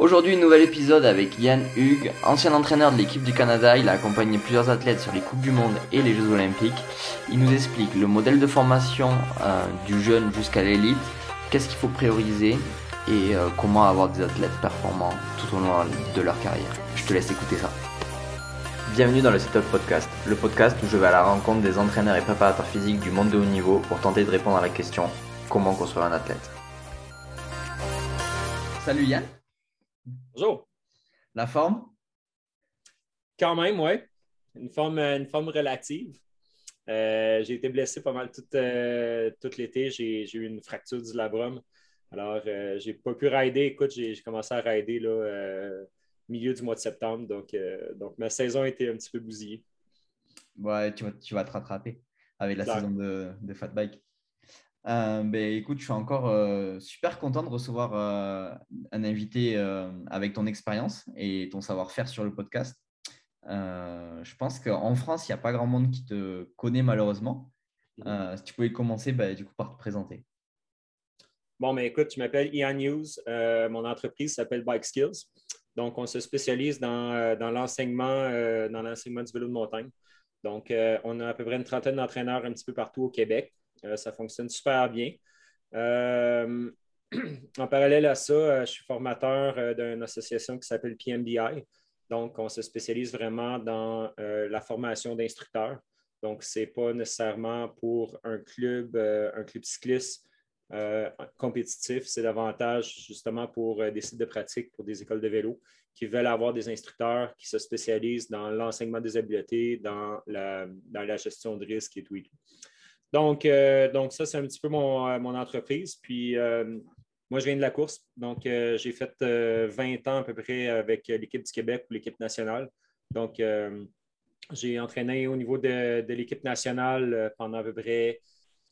Aujourd'hui, nouvel épisode avec Yann Hugues, ancien entraîneur de l'équipe du Canada. Il a accompagné plusieurs athlètes sur les Coupes du Monde et les Jeux Olympiques. Il nous explique le modèle de formation euh, du jeune jusqu'à l'élite, qu'est-ce qu'il faut prioriser et euh, comment avoir des athlètes performants tout au long de leur carrière. Je te laisse écouter ça. Bienvenue dans le Setup Podcast, le podcast où je vais à la rencontre des entraîneurs et préparateurs physiques du monde de haut niveau pour tenter de répondre à la question comment construire un athlète? Salut Yann. Bonjour. La forme? Quand même, oui. Une forme, une forme relative. Euh, j'ai été blessé pas mal tout, euh, l'été. J'ai, eu une fracture du labrum. Alors, euh, j'ai pas pu rider. Écoute, j'ai, commencé à rider là, milieu du mois de septembre. Donc, donc, ma saison a été un petit peu bousillée. Ouais, tu vas, tu vas te rattraper avec la saison de, de Fat Bike. Euh, ben, écoute, je suis encore euh, super content de recevoir euh, un invité avec ton expérience et ton savoir-faire sur le podcast. je pense qu'en France, il n'y a pas grand monde qui te connaît malheureusement. Mhm. si tu pouvais commencer ben, du coup, par te présenter. Bon, mais écoute, je m'appelle Ian News. mon entreprise s'appelle Bike Skills. Donc, on se spécialise dans, dans l'enseignement du vélo de montagne. Donc, on a à peu près une trentaine d'entraîneurs un petit peu partout au Québec. Euh, ça fonctionne super bien. Euh, en parallèle à ça, euh, je suis formateur d'une association qui s'appelle PMDI. Donc, on se spécialise vraiment dans la formation d'instructeurs. Donc, ce n'est pas nécessairement pour un club, un club cycliste compétitif, c'est davantage justement pour des sites de pratique, pour des écoles de vélo qui veulent avoir des instructeurs qui se spécialisent dans l'enseignement des habiletés, dans la, dans la gestion de risques et tout et tout. Donc, euh, donc ça, c'est un petit peu mon, euh, entreprise. Puis, euh, moi, je viens de la course. Donc, j'ai fait 20 ans à peu près avec l'équipe du Québec ou l'équipe nationale. Donc, j'ai entraîné au niveau de, l'équipe nationale pendant à peu près,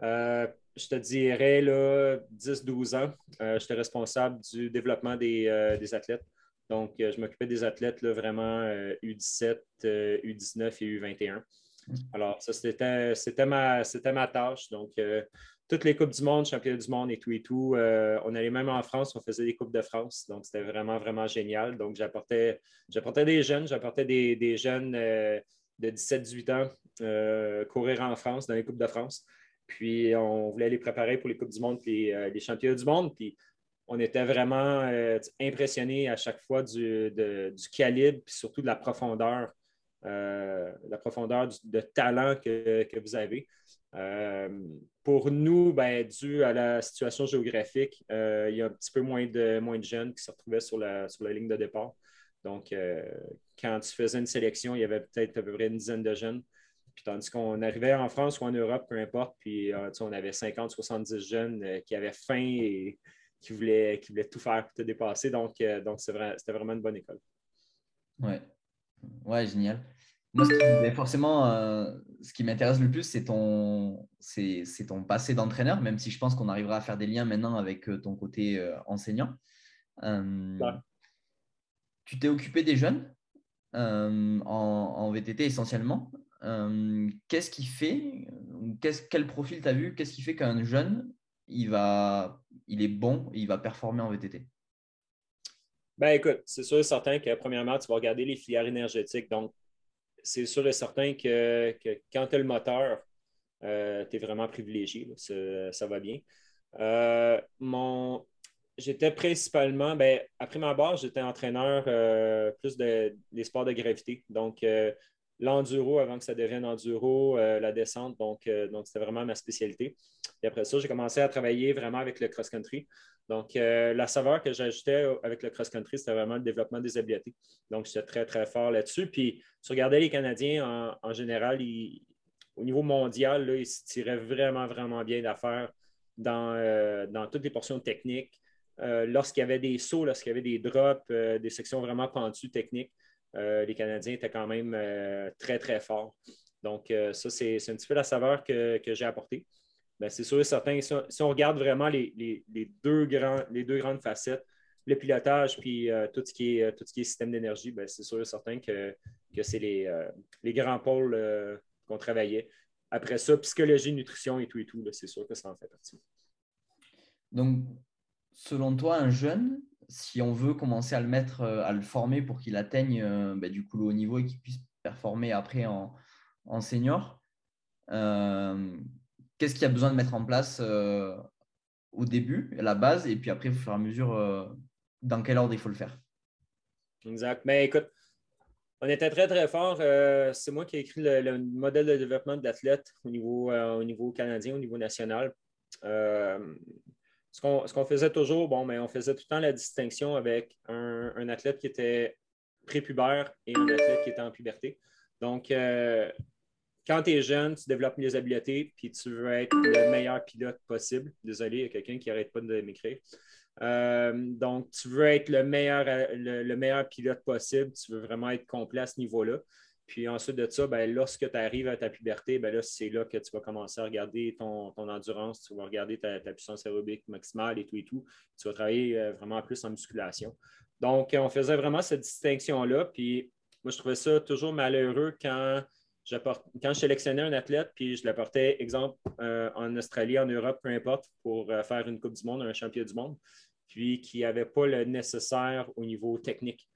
je te dirais, 10-12 ans. J'étais responsable du développement des, athlètes. Donc, je m'occupais des athlètes vraiment U17, U19 et U21. Alors, ça, c'était ma, ma tâche. Donc, euh, toutes les Coupes du Monde, Championnats du Monde et tout et tout. Euh, on allait même en France, on faisait des Coupes de France. Donc, c'était vraiment, vraiment génial. Donc, j'apportais des jeunes, j'apportais des, jeunes euh, de 17-18 ans courir en France, dans les Coupes de France. Puis, on voulait les préparer pour les Coupes du Monde les Championnats du Monde. Puis, on était vraiment impressionnés à chaque fois du, du calibre et surtout de la profondeur euh, la profondeur de talent que, vous avez. Euh, pour nous, ben, dû à la situation géographique, euh, il y a un petit peu moins de, moins de jeunes qui se retrouvaient sur la, sur ligne de départ. Donc, quand tu faisais une sélection, il y avait peut-être à peu près une dizaine de jeunes. Puis, tandis qu'on arrivait en France ou en Europe, peu importe, puis on avait 50, 70 jeunes qui avaient faim et qui voulaient, qui voulaient tout faire pour te dépasser. Donc, donc c'était vraiment une bonne école. Ouais, Ouais, génial. Moi, ce qui, forcément, euh, ce qui m'intéresse le plus, c'est ton, c'est, ton passé d'entraîneur, même si je pense qu'on arrivera à faire des liens maintenant avec euh, ton côté euh, enseignant. Tu t'es occupé des jeunes en, en, VTT essentiellement. qu'est-ce qui fait, quel profil tu as vu, qu'est-ce qui fait qu'un jeune, il, va, il est bon, il va performer en VTT ben écoute, c'est sûr et certain que premièrement, tu vas regarder les filières énergétiques. Donc, c'est sûr et certain que, quand tu as le moteur, euh, tu es vraiment privilégié. Ça, va bien. Euh, mon, j'étais principalement, ben, après ma base, j'étais entraîneur euh, plus des sports de gravité. Donc, l'enduro avant que ça devienne enduro, la descente. Donc, donc c'était vraiment ma spécialité. Et après ça, j'ai commencé à travailler vraiment avec le cross-country. Donc, euh, la saveur que j'ajoutais avec le cross-country, c'était vraiment le développement des habiletés. Donc, j'étais très, très fort là-dessus. Puis, tu regardais les Canadiens en, général, au niveau mondial, ils se tiraient vraiment, vraiment bien d'affaires dans, euh, toutes les portions techniques. Euh, lorsqu'il y avait des sauts, lorsqu'il y avait des drops, des sections vraiment pentues techniques, les Canadiens étaient quand même très, très forts. Donc, ça, c'est un petit peu la saveur que j'ai apportée. Ben, c'est sûr et certain, si on, regarde vraiment les, deux grandes facettes, le pilotage puis euh, tout, ce qui est, euh, tout ce qui est système d'énergie, ben, c'est sûr et certain que, c'est les, euh, les, grands pôles qu'on travaillait. Après ça, psychologie, nutrition et tout et tout, c'est sûr que ça en fait partie. Donc, selon toi, un jeune, si on veut commencer à le mettre, à le former pour qu'il atteigne bah, du coup le haut niveau et qu'il puisse performer après en senior, qu'est-ce qu'il y a besoin de mettre en place au début, à la base, et puis après, au fur et à mesure, dans quel ordre il faut le faire Exact. Mais écoute, on était très, très fort. Euh, c'est moi qui ai écrit le, modèle de développement de l'athlète au, niveau, euh, au niveau canadien, au niveau national. Euh, ce qu'on faisait toujours, bon, mais on faisait tout le temps la distinction avec un, athlète qui était prépubère et un athlète qui était en puberté. Donc, quand tu es jeune, tu développes les habiletés, puis tu veux être le meilleur pilote possible. Désolé, il y a quelqu'un qui n'arrête pas de m'écrire. Euh, donc, tu veux être le meilleur, le, meilleur pilote possible. Tu veux vraiment être complet à ce niveau-là. Puis ensuite de ça, ben, lorsque tu arrives à ta puberté, ben là, c'est là que tu vas commencer à regarder ton, endurance, tu vas regarder ta, puissance aérobique maximale et tout et tout. Tu vas travailler euh, vraiment plus en musculation. Donc, on faisait vraiment cette distinction-là. Puis moi, je trouvais ça toujours malheureux quand, quand je sélectionnais un athlète, puis je l'apportais, exemple, euh, en Australie, en Europe, peu importe, pour faire une Coupe du Monde, un champion du monde puis qui n'avait pas le nécessaire au niveau technique.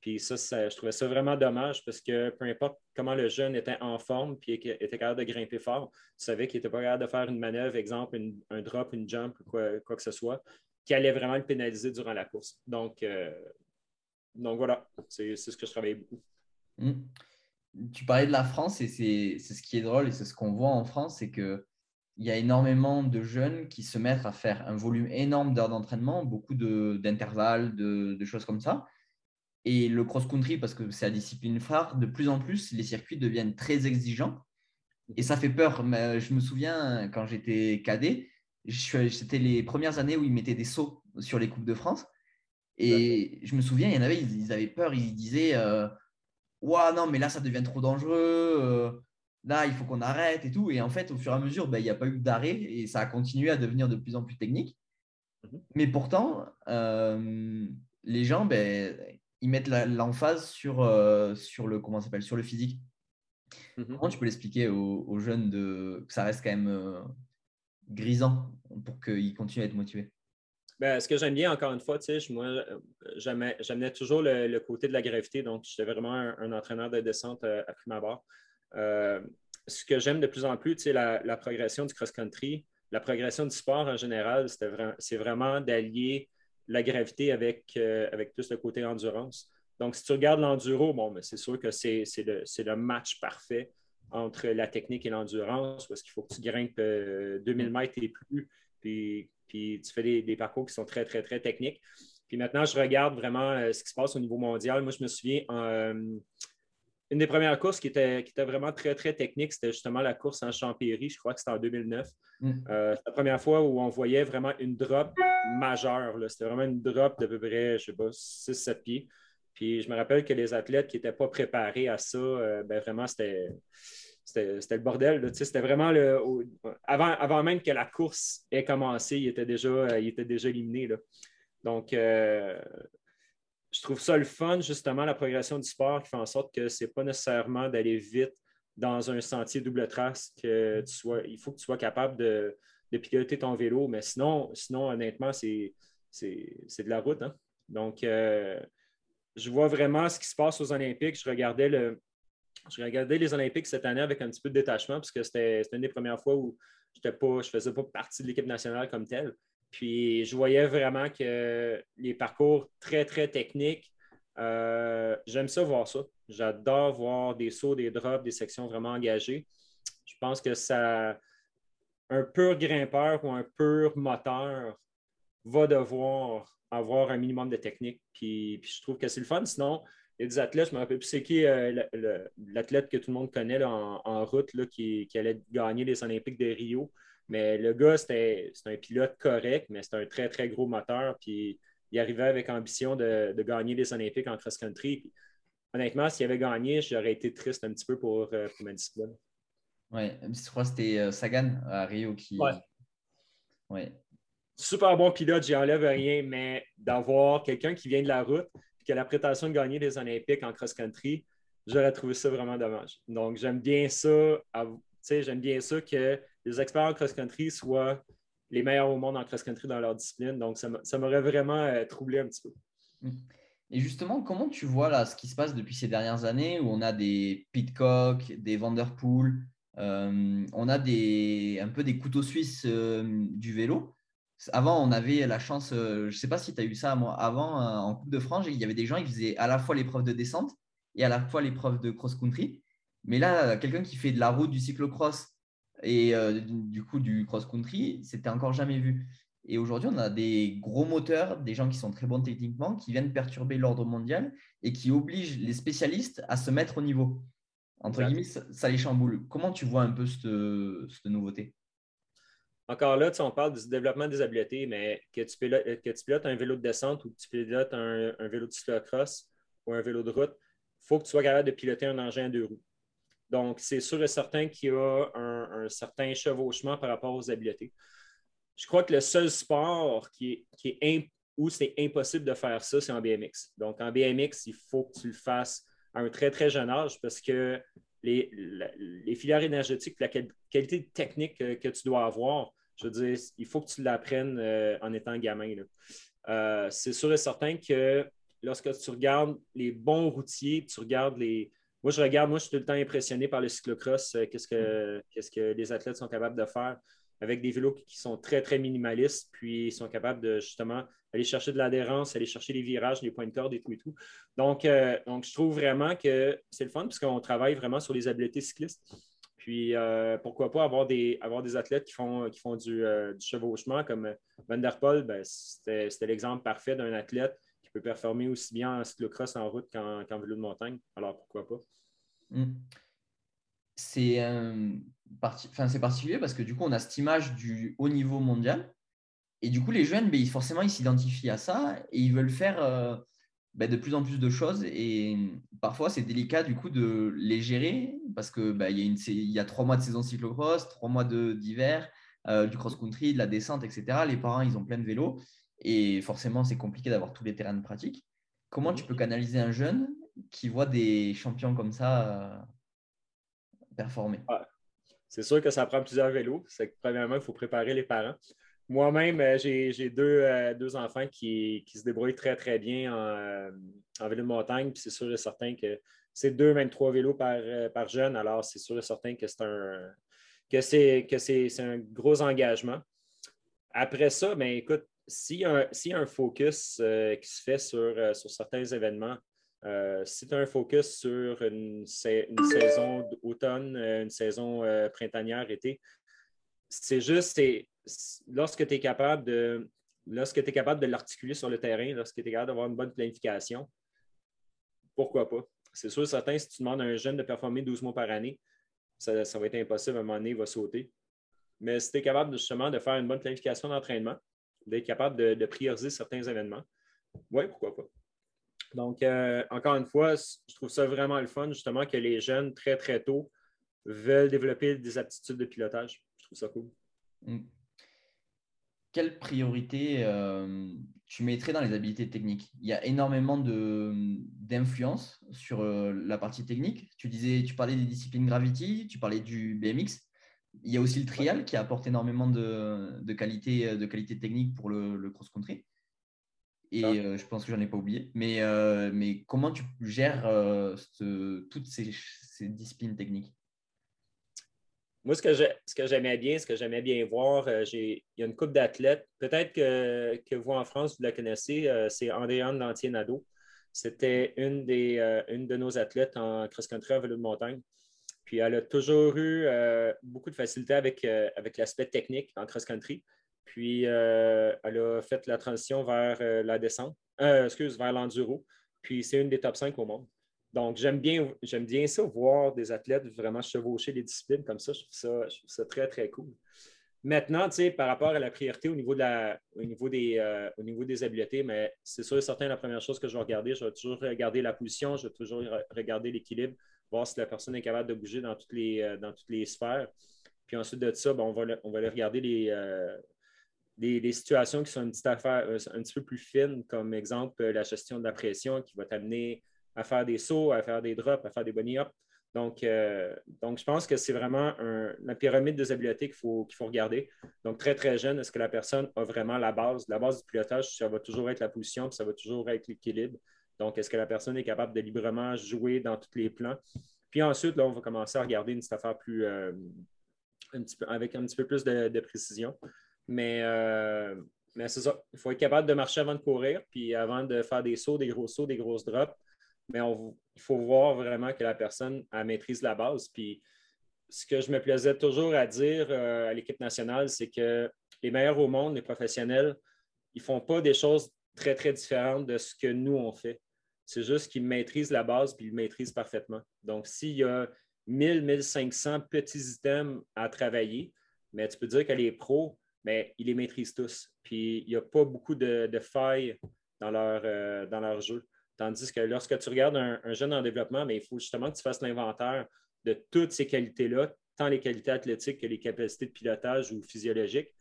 Puis ça, je trouvais ça vraiment dommage parce que peu importe comment le jeune était en forme puis était capable de grimper fort, tu savais qu'il n'était pas capable de faire une manœuvre, exemple, un drop, une jump, quoi, quoi que ce soit, qui allait vraiment le pénaliser durant la course. Donc, euh, donc voilà, c'est ce que je travaillais beaucoup. Mmh. Tu parlais de la France et c'est ce qui est drôle et c'est ce qu'on voit en France, c'est que il y a énormément de jeunes qui se mettent à faire un volume énorme d'heures d'entraînement, beaucoup d'intervalles, de, choses comme ça. Et le cross-country, parce que c'est la discipline phare, de plus en plus, les circuits deviennent très exigeants. Et ça fait peur. Mais je me souviens, quand j'étais cadet, c'était les premières années où ils mettaient des sauts sur les Coupes de France. Et je me souviens, il y en avait, ils, avaient peur, ils disaient euh, non, mais là, ça devient trop dangereux. Euh, là, il faut qu'on arrête et tout. Et en fait, au fur et à mesure, ben, il n'y a pas eu d'arrêt et ça a continué à devenir de plus en plus technique. Mhm. Mais pourtant, euh, les gens, ben, ils mettent l'emphase sur, euh, sur, le, comment s'appelle, sur le physique. Mhm. Comment tu peux l'expliquer aux, jeunes de, que ça reste quand même euh, grisant pour qu'ils continuent à être motivés ben, ce que j'aime bien, encore une fois, moi, j'amenais toujours le, côté de la gravité. Donc, j'étais vraiment un, entraîneur de descente à prime abord. Euh, ce que j'aime de plus en plus, la, la progression du cross-country, la progression du sport en général, c'est vraiment d'allier la gravité avec, euh, avec plus le côté endurance. Donc, si tu regardes l'enduro, bon, c'est sûr que c'est le, le, match parfait entre la technique et l'endurance, parce qu'il faut que tu grimpes 2000 euh, mètres et plus, puis, puis tu fais des, parcours qui sont très, très, très techniques. Puis maintenant, je regarde vraiment ce qui se passe au niveau mondial. Moi, je me souviens, en, une des premières courses qui était, qui était vraiment très, très technique, c'était justement la course en Champéry. Je crois que c'était en 2009. Mm. Euh, c'est la première fois où on voyait vraiment une drop majeure. C'était vraiment une drop d'à peu près, je sais pas, 6-7 pieds. Puis je me rappelle que les athlètes qui n'étaient pas préparés à ça, euh, ben vraiment, c'était. C'était le bordel. C'était vraiment le. avant, avant même que la course ait commencé, il était déjà, il était déjà éliminé. Là. Donc, euh, je trouve ça le fun, justement, la progression du sport qui fait en sorte que ce n'est pas nécessairement d'aller vite dans un sentier double trace, que tu sois, il faut que tu sois capable de, piloter ton vélo, mais sinon, sinon honnêtement, c'est de la route. Hein. Donc, euh, je vois vraiment ce qui se passe aux Olympiques. Je regardais, le, je regardais les Olympiques cette année avec un petit peu de détachement, parce que c'était une des premières fois où je ne faisais pas partie de l'équipe nationale comme telle. Puis je voyais vraiment que les parcours très, très techniques, euh, j'aime ça voir ça. J'adore voir des sauts, des drops, des sections vraiment engagées. Je pense que ça, un pur grimpeur ou un pur moteur va devoir avoir un minimum de technique. Puis, je trouve que c'est le fun. Sinon, y a des athlètes, je me rappelle plus c'est qui euh, l'athlète que tout le monde connaît en, route là, qui, qui, allait gagner les Olympiques de Rio. Mais le gars, c'était un pilote correct, mais c'est un très, très gros moteur. Puis il arrivait avec ambition de, gagner les Olympiques en cross-country. Honnêtement, s'il avait gagné, j'aurais été triste un petit peu pour, euh, pour ma discipline. Oui, je crois que c'était euh, Sagan à Rio qui. Ouais. ouais. Super bon pilote, j'y enlève rien, mais d'avoir quelqu'un qui vient de la route et qui a la prétention de gagner les Olympiques en cross-country, j'aurais trouvé ça vraiment dommage. Donc, j'aime bien ça. J'aime bien ça que les experts en cross-country soient les meilleurs au monde en cross-country dans leur discipline. Donc, ça m'aurait vraiment euh, troublé un petit peu. Mm. Et justement, comment tu vois là ce qui se passe depuis ces dernières années où on a des Pitcock, des Vanderpool, euh, on a des, un peu des couteaux suisses euh, du vélo? Avant, on avait la chance, euh, je ne sais pas si tu as eu ça moi, avant en Coupe de France, il y avait des gens qui faisaient à la fois l'épreuve de descente et à la fois l'épreuve de cross-country. Mais là, quelqu'un qui fait de la route, du cyclocross et du coup du cross-country, c'était encore jamais vu. Et aujourd'hui, on a des gros moteurs, des gens qui sont très bons techniquement, qui viennent perturber l'ordre mondial et qui obligent les spécialistes à se mettre au niveau. Entre guillemets, ça, les chamboule. Comment tu vois un peu cette, nouveauté? Encore là, on parle du développement des habiletés, mais que tu, pilotes, un vélo de descente ou que tu pilotes un, vélo de cyclocross ou un vélo de route, il faut que tu sois capable de piloter un engin à deux roues. Donc, c'est sûr et certain qu'il y a un, certain chevauchement par rapport aux habiletés. Je crois que le seul sport qui est, où c'est impossible de faire ça, c'est en BMX. Donc, en BMX, il faut que tu le fasses à un très, très jeune âge parce que les, filières énergétiques, la qualité technique que, tu dois avoir, je veux dire, il faut que tu l'apprennes euh, en étant gamin. Euh, c'est sûr et certain que lorsque tu regardes les bons routiers, tu regardes les. Moi, je regarde, moi, je suis tout le temps impressionné par le cyclocross, euh, qu'est-ce que, qu'est-ce que les athlètes sont capables de faire avec des vélos qui sont très, très minimalistes, puis ils sont capables de justement aller chercher de l'adhérence, aller chercher les virages, les points de corde et tout et tout. Donc, donc je trouve vraiment que c'est le fun puisqu'on travaille vraiment sur les habiletés cyclistes. Puis, euh, pourquoi pas avoir des, avoir des athlètes qui font, qui font du, euh, chevauchement comme Van der Poel, ben, c'était l'exemple parfait d'un athlète qui peut performer aussi bien en cyclocross en route qu'en vélo de montagne. Alors, pourquoi pas? Hmm. C'est particulier parce que du coup, on a cette image du haut niveau mondial et du coup, les jeunes, ben, forcément, ils s'identifient à ça et ils veulent faire ben, de plus en plus de choses. Et parfois, c'est délicat du coup de les gérer parce que il, y a trois mois de saison cyclocross, trois mois d'hiver, euh, du cross-country, de la descente, etc. Les parents, ils ont plein de vélos et forcément, c'est compliqué d'avoir tous les terrains de pratique. Comment tu peux canaliser un jeune qui voit des champions comme ça euh, performer? C'est sûr que ça prend plusieurs vélos. C'est que, premièrement, il faut préparer les parents. Moi-même, euh, j'ai euh, deux, enfants qui, se débrouillent très, très bien en, euh, vélo de montagne. Puis c'est sûr et certain que c'est deux, même trois vélos par, jeune. Alors, c'est sûr et certain que c'est un, que c'est, un gros engagement. Après ça, bien, écoute, s'il y, a un focus qui se fait sur, sur certains événements, si tu as un focus sur une saison d'automne, une saison printanière, été, c'est juste, lorsque tu es capable de lorsque tu capable de l'articuler sur le terrain, lorsque tu es capable d'avoir une bonne planification, pourquoi pas? C'est sûr, certain, si tu demandes à un jeune de performer 12 mois par année, ça, va être impossible, à un moment donné, il va sauter. Mais si tu es capable justement de faire une bonne planification d'entraînement, d'être capable de, prioriser certains événements, oui, pourquoi pas? Donc, euh, encore une fois, je trouve ça vraiment le fun, justement, que les jeunes, très, très tôt, veulent développer des aptitudes de pilotage. Trouve ça cool. Mm quelle priorité euh, tu mettrais dans les habiletés techniques? Il y a énormément d'influence sur euh, la partie technique. Tu disais, tu parlais des disciplines Gravity, tu parlais du BMX. Il y a aussi le trial qui apporte énormément de, qualité, de qualité technique pour le, cross-country. Et euh, je pense que j'en ai pas oublié. Mais, mais comment tu gères toutes ces disciplines techniques? Moi, ce que, j'aimais bien, ce que j'aimais bien voir, euh, il y a une coupe d'athlètes. Peut-être que, vous en France, vous la connaissez, euh, c'est Andréane Lantier-Nadeau. C'était une, euh, une de nos athlètes en cross-country en vélo de montagne. Puis elle a toujours eu beaucoup de facilité avec, avec l'aspect technique en cross-country. Puis elle a fait la transition vers la descente, excuse, vers l'enduro. Puis c'est une des top 5 au monde. Donc, j'aime bien, j'aime bien ça, voir des athlètes vraiment chevaucher les disciplines comme ça. Je trouve ça, très, très cool. Maintenant, par rapport à la priorité au niveau, de au niveau, des, euh, au niveau des habiletés, mais c'est sûr et certain, la première chose que je vais regarder, je vais toujours regarder la position, je vais toujours regarder l'équilibre, voir si la personne est capable de bouger dans toutes les, euh, dans toutes les sphères. Puis ensuite de ça, on, va, on va aller regarder les, euh, des, situations qui sont une petite affaire, un petit peu plus fines, comme exemple la gestion de la pression qui va t'amener à faire des sauts, à faire des drops, à faire des bunny up. Donc, euh, donc je pense que c'est vraiment la pyramide des habiletés qu'il faut, faut regarder. Donc, très, très jeune, est-ce que la personne a vraiment la base? La base du pilotage, ça va toujours être la position, puis ça va toujours être l'équilibre. Donc, est-ce que la personne est capable de librement jouer dans tous les plans? Puis ensuite, là, on va commencer à regarder une affaire plus, euh, avec un petit peu plus de, précision. Mais, euh, mais c'est ça. Il faut être capable de marcher avant de courir, puis avant de faire des sauts, des gros sauts, des grosses drops. Mais il faut voir vraiment que la personne a maîtrise la base. Puis ce que je me plaisais toujours à dire euh, à l'équipe nationale, c'est que les meilleurs au monde, les professionnels, ils ne font pas des choses très, très différentes de ce que nous, on fait. C'est juste qu'ils maîtrisent la base puis ils maîtrisent parfaitement. Donc, s'il y a 1000, 1500 petits items à travailler, mais tu peux dire que les pros, mais ils les maîtrisent tous. Puis, il n'y a pas beaucoup de, failles dans leur, euh, dans leur jeu. Tandis que lorsque tu regardes un, jeune en développement, mais il faut justement que tu fasses l'inventaire de toutes ces qualités-là, tant les qualités athlétiques que les capacités de pilotage ou physiologiques.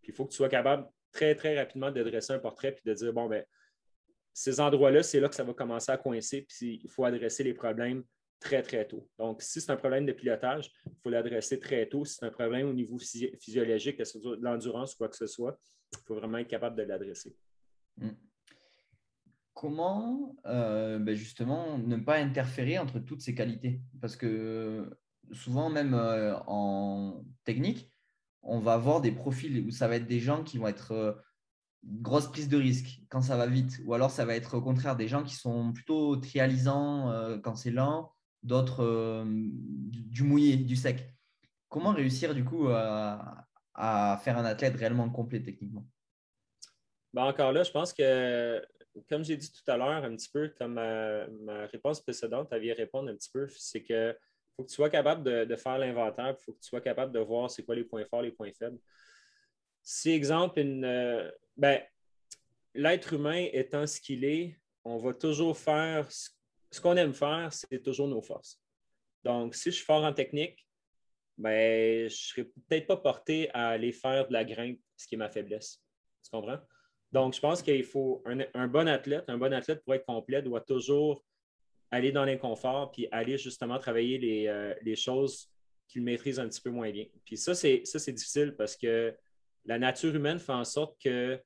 Puis il faut que tu sois capable très, très rapidement de dresser un portrait puis de dire, bon, ben ces endroits-là, c'est là que ça va commencer à coincer, puis il faut adresser les problèmes très, très tôt. Donc, si c'est un problème de pilotage, il faut l'adresser très tôt. Si c'est un problème au niveau physiologique, de l'endurance ou quoi que ce soit, il faut vraiment être capable de l'adresser. Hmm. Comment, euh, ben justement, ne pas interférer entre toutes ces qualités? Parce que souvent, même euh, en technique, on va avoir des profils où ça va être des gens qui vont être euh, grosse prise de risque quand ça va vite, ou alors ça va être au contraire des gens qui sont plutôt trialisants quand c'est lent, d'autres du mouillé, du sec. Comment réussir du coup à, faire un athlète réellement complet techniquement? Ben encore là, je pense que, comme j'ai dit tout à l'heure, un petit peu comme ma, réponse précédente avait répondre un petit peu, c'est que faut que tu sois capable de, de faire l'inventaire, il faut que tu sois capable de voir c'est quoi les points forts, les points faibles. Si, exemple, une, euh, ben, l'être humain étant ce qu'il est, on va toujours faire ce, qu'on aime faire, c'est toujours nos forces. Donc, si je suis fort en technique, ben, je ne serais peut-être pas porté à aller faire de la grimpe, ce qui est ma faiblesse. Tu comprends? Donc, je pense qu'il faut un, bon athlète, un bon athlète pour être complet doit toujours aller dans l'inconfort puis aller justement travailler les, euh, choses qu'il maîtrise un petit peu moins bien. Puis ça, c'est difficile parce que la nature humaine fait en sorte que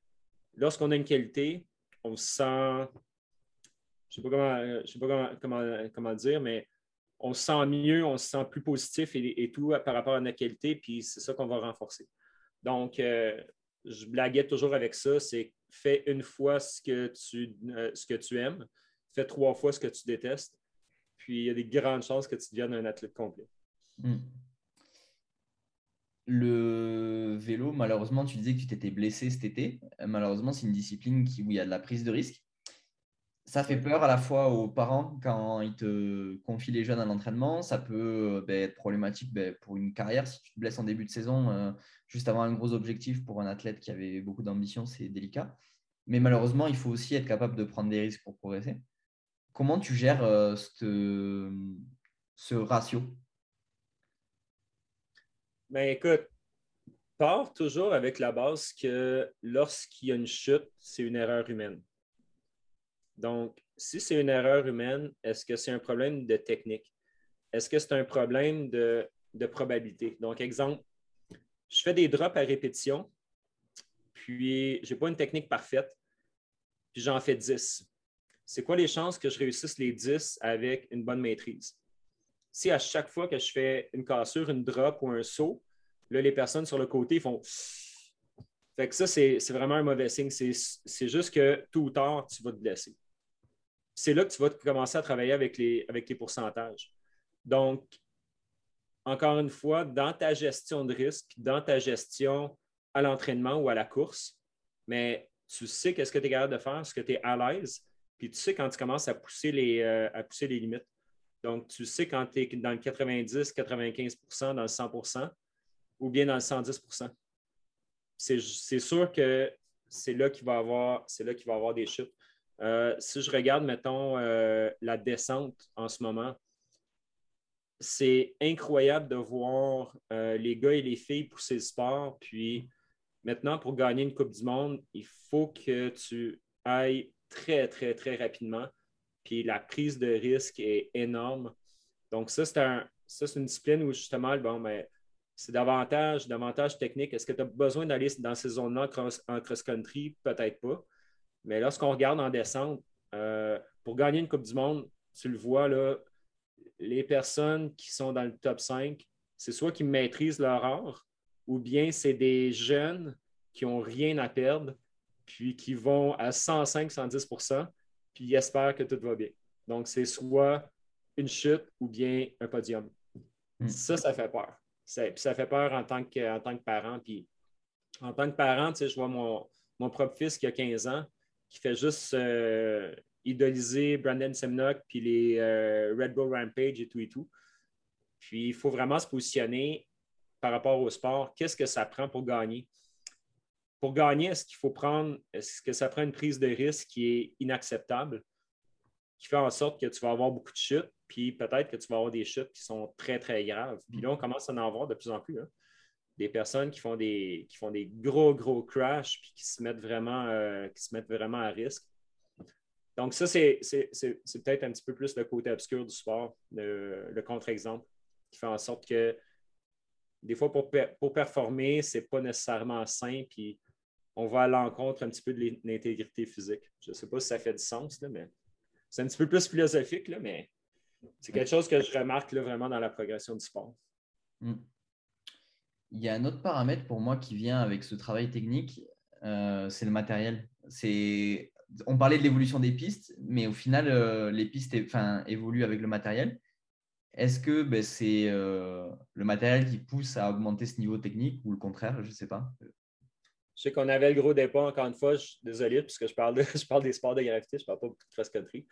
lorsqu'on a une qualité, on se sent, je ne sais pas, sais pas comment, comment, dire, mais on se sent mieux, on se sent plus positif et, tout par rapport à notre qualité, puis c'est ça qu'on va renforcer. Donc, euh, je blaguais toujours avec ça, c'est fais une fois ce que tu, euh, ce que tu aimes, fais trois fois ce que tu détestes, puis il y a des grandes chances que tu deviennes un athlète complet. Hmm. Le vélo, malheureusement, tu disais que tu t'étais blessé cet été. Malheureusement, c'est une discipline qui, où il y a de la prise de risque. Ça fait peur à la fois aux parents quand ils te confient les jeunes à l'entraînement. Ça peut ben, être problématique ben, pour une carrière. Si tu te blesses en début de saison, euh, juste avoir un gros objectif pour un athlète qui avait beaucoup d'ambition, c'est délicat. Mais malheureusement, il faut aussi être capable de prendre des risques pour progresser. Comment tu gères euh, ce ratio? Ben écoute, part toujours avec la base que lorsqu'il y a une chute, c'est une erreur humaine. Donc, si c'est une erreur humaine, est-ce que c'est un problème de technique? Est-ce que c'est un problème de, probabilité? Donc, exemple, je fais des drops à répétition, puis je n'ai pas une technique parfaite, puis j'en fais 10. C'est quoi les chances que je réussisse les 10 avec une bonne maîtrise? si à chaque fois que je fais une cassure, une drop ou un saut, là, les personnes sur le côté font. Fait que ça, c'est vraiment un mauvais signe. C'est juste que tôt ou tard, tu vas te blesser. C'est là que tu vas commencer à travailler avec les, pourcentages. Donc, encore une fois, dans ta gestion de risque, dans ta gestion à l'entraînement ou à la course, mais tu sais qu'est-ce que tu es capable de faire, ce que tu es à l'aise, puis tu sais quand tu commences à pousser les, euh, limites. Donc, tu sais quand tu es dans le 90, 95% dans le 100% ou bien dans le 110% C'est sûr que c'est là qu'il va, avoir, là va avoir des chutes. Euh, si je regarde, mettons, euh, la descente en ce moment, c'est incroyable de voir euh, les gars et les filles pousser le sport. Puis maintenant, pour gagner une Coupe du Monde, il faut que tu ailles très, très, très rapidement. Puis la prise de risque est énorme. Donc, ça, c'est une discipline où justement, bon, ben, c'est davantage, davantage technique. Est-ce que tu as besoin d'aller dans ces zones-là en cross-country? Peut-être pas. Mais lorsqu'on regarde en descente, euh, pour gagner une Coupe du Monde, tu le vois, là, les personnes qui sont dans le top 5, c'est soit qui maîtrisent leur art, ou bien c'est des jeunes qui n'ont rien à perdre, puis qui vont à 105-110 puis ils espèrent que tout va bien. Donc, c'est soit une chute ou bien un podium. Hmm. Ça, ça fait peur. Ça, ça fait peur en tant que, en tant que parent. Puis, en tant que parent, je vois mon, mon propre fils qui a 15 ans, qui fait juste euh, idoliser Brandon Semnock puis les euh, Red Bull Rampage et tout et tout. Puis il faut vraiment se positionner par rapport au sport. Qu'est-ce que ça prend pour gagner? Pour gagner, est-ce qu'il faut prendre, est-ce que ça prend une prise de risque qui est inacceptable, qui fait en sorte que tu vas avoir beaucoup de chutes, puis peut-être que tu vas avoir des chutes qui sont très, très graves. Puis là, on commence à en avoir de plus en plus. Hein des personnes qui font des, qui font des gros, gros crashs puis qui se mettent vraiment, euh, qui se mettent vraiment à risque. Donc, ça, c'est peut-être un petit peu plus le côté obscur du sport, le, contre-exemple, qui fait en sorte que des fois, pour, pour performer, ce n'est pas nécessairement sain, puis on va à l'encontre un petit peu de l'intégrité physique. Je ne sais pas si ça fait du sens, mais c'est un petit peu plus philosophique, là, mais c'est quelque chose que je remarque là, vraiment dans la progression du sport. Mm il y a un autre paramètre pour moi qui vient avec ce travail technique, euh, c'est le matériel. On parlait de l'évolution des pistes, mais au final, euh, les pistes évoluent avec le matériel. Est-ce que ben, c'est euh, le matériel qui pousse à augmenter ce niveau technique ou le contraire? Je ne sais pas. Je sais qu'on avait le gros départ, encore une fois, je désolé, puisque je parle, je parle des sports de gravité, je ne parle pas de cross-country